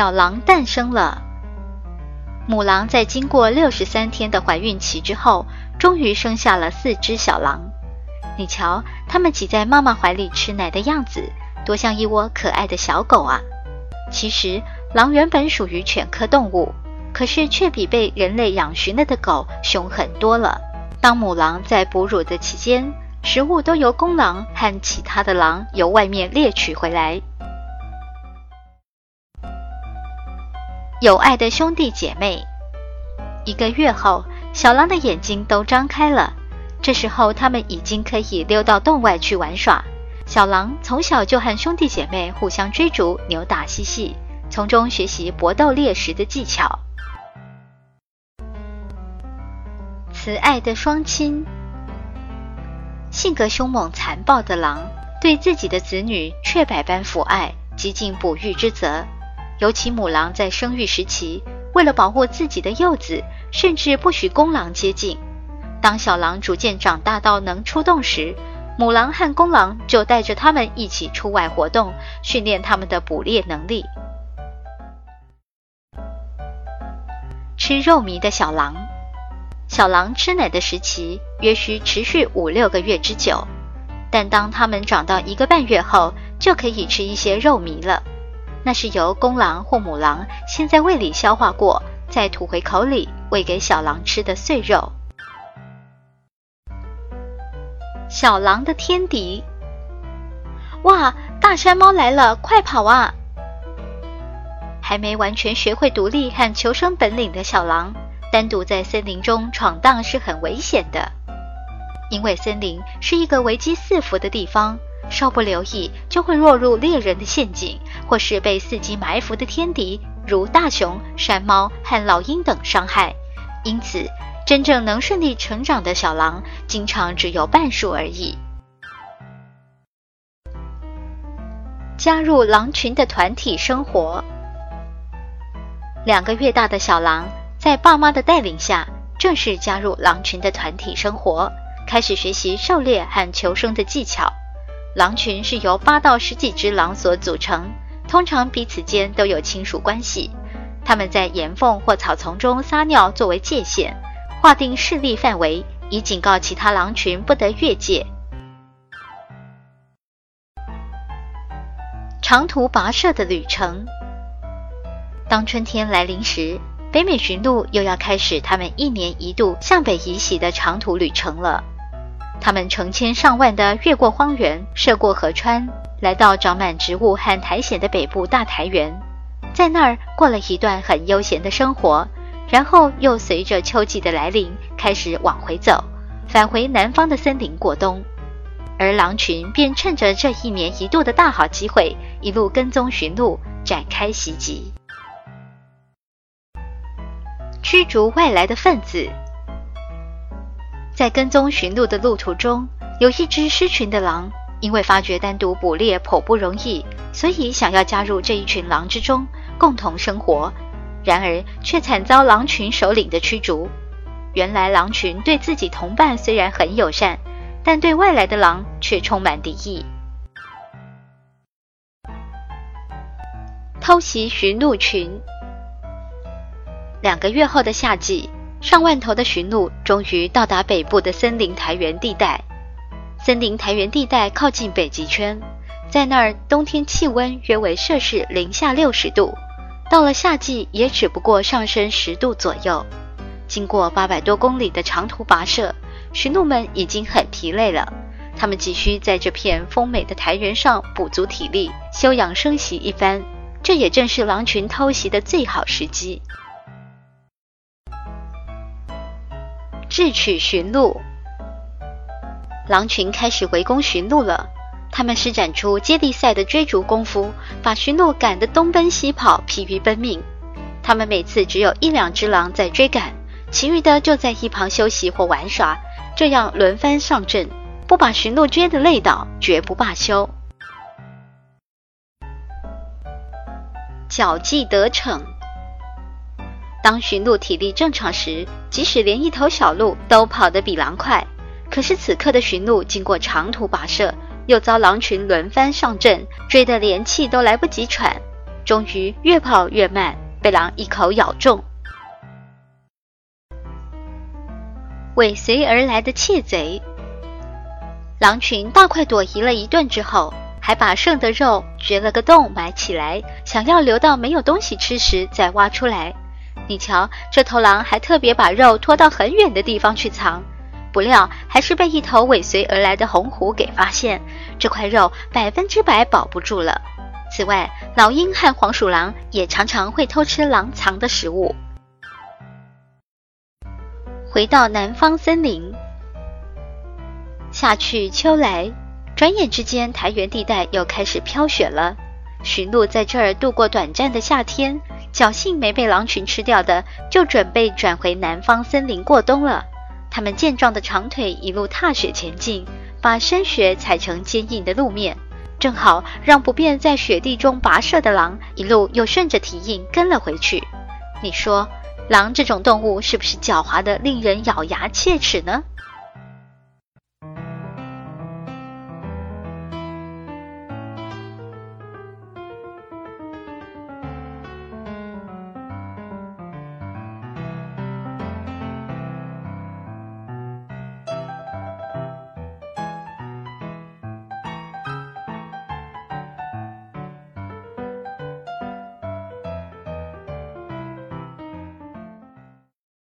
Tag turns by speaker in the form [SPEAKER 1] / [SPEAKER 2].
[SPEAKER 1] 小狼诞生了。母狼在经过六十三天的怀孕期之后，终于生下了四只小狼。你瞧，它们挤在妈妈怀里吃奶的样子，多像一窝可爱的小狗啊！其实，狼原本属于犬科动物，可是却比被人类养驯了的狗凶狠多了。当母狼在哺乳的期间，食物都由公狼和其他的狼由外面猎取回来。有爱的兄弟姐妹。一个月后，小狼的眼睛都张开了。这时候，他们已经可以溜到洞外去玩耍。小狼从小就和兄弟姐妹互相追逐、扭打嬉戏，从中学习搏斗猎食的技巧。慈爱的双亲。性格凶猛残暴的狼，对自己的子女却百般抚爱，极尽哺育之责。尤其母狼在生育时期，为了保护自己的幼子，甚至不许公狼接近。当小狼逐渐长大到能出洞时，母狼和公狼就带着它们一起出外活动，训练它们的捕猎能力。吃肉糜的小狼，小狼吃奶的时期约需持续五六个月之久，但当它们长到一个半月后，就可以吃一些肉糜了。那是由公狼或母狼先在胃里消化过，再吐回口里喂给小狼吃的碎肉。小狼的天敌，哇！大山猫来了，快跑啊！还没完全学会独立和求生本领的小狼，单独在森林中闯荡是很危险的，因为森林是一个危机四伏的地方。稍不留意，就会落入猎人的陷阱，或是被伺机埋伏的天敌，如大熊、山猫和老鹰等伤害。因此，真正能顺利成长的小狼，经常只有半数而已。加入狼群的团体生活。两个月大的小狼，在爸妈的带领下，正式加入狼群的团体生活，开始学习狩猎和求生的技巧。狼群是由八到十几只狼所组成，通常彼此间都有亲属关系。它们在岩缝或草丛中撒尿作为界限，划定势力范围，以警告其他狼群不得越界。长途跋涉的旅程。当春天来临时，北美驯鹿又要开始他们一年一度向北移徙的长途旅程了。他们成千上万的越过荒原，涉过河川，来到长满植物和苔藓的北部大苔原，在那儿过了一段很悠闲的生活，然后又随着秋季的来临开始往回走，返回南方的森林过冬。而狼群便趁着这一年一度的大好机会，一路跟踪寻鹿，展开袭击，驱逐外来的分子。在跟踪驯鹿的路途中，有一只失群的狼，因为发觉单独捕猎颇不容易，所以想要加入这一群狼之中，共同生活。然而却惨遭狼群首领的驱逐。原来狼群对自己同伴虽然很友善，但对外来的狼却充满敌意。偷袭驯鹿群。两个月后的夏季。上万头的驯鹿终于到达北部的森林苔原地带。森林苔原地带靠近北极圈，在那儿冬天气温约为摄氏零下六十度，到了夏季也只不过上升十度左右。经过八百多公里的长途跋涉，驯鹿们已经很疲累了，他们急需在这片丰美的苔原上补足体力，休养生息一番。这也正是狼群偷袭的最好时机。智取驯鹿，狼群开始围攻驯鹿了。他们施展出接力赛的追逐功夫，把驯鹿赶得东奔西跑，疲于奔命。他们每次只有一两只狼在追赶，其余的就在一旁休息或玩耍，这样轮番上阵，不把驯鹿追得累倒，绝不罢休。脚技得逞。当驯鹿体力正常时，即使连一头小鹿都跑得比狼快。可是此刻的驯鹿经过长途跋涉，又遭狼群轮番上阵，追得连气都来不及喘，终于越跑越慢，被狼一口咬中。尾随而来的窃贼，狼群大快朵颐了一顿之后，还把剩的肉掘了个洞埋起来，想要留到没有东西吃时再挖出来。你瞧，这头狼还特别把肉拖到很远的地方去藏，不料还是被一头尾随而来的红虎给发现，这块肉百分之百保不住了。此外，老鹰和黄鼠狼也常常会偷吃狼藏的食物。回到南方森林，夏去秋来，转眼之间，台原地带又开始飘雪了。驯鹿在这儿度过短暂的夏天。侥幸没被狼群吃掉的，就准备转回南方森林过冬了。他们健壮的长腿一路踏雪前进，把深雪踩成坚硬的路面，正好让不便在雪地中跋涉的狼一路又顺着蹄印跟了回去。你说，狼这种动物是不是狡猾的令人咬牙切齿呢？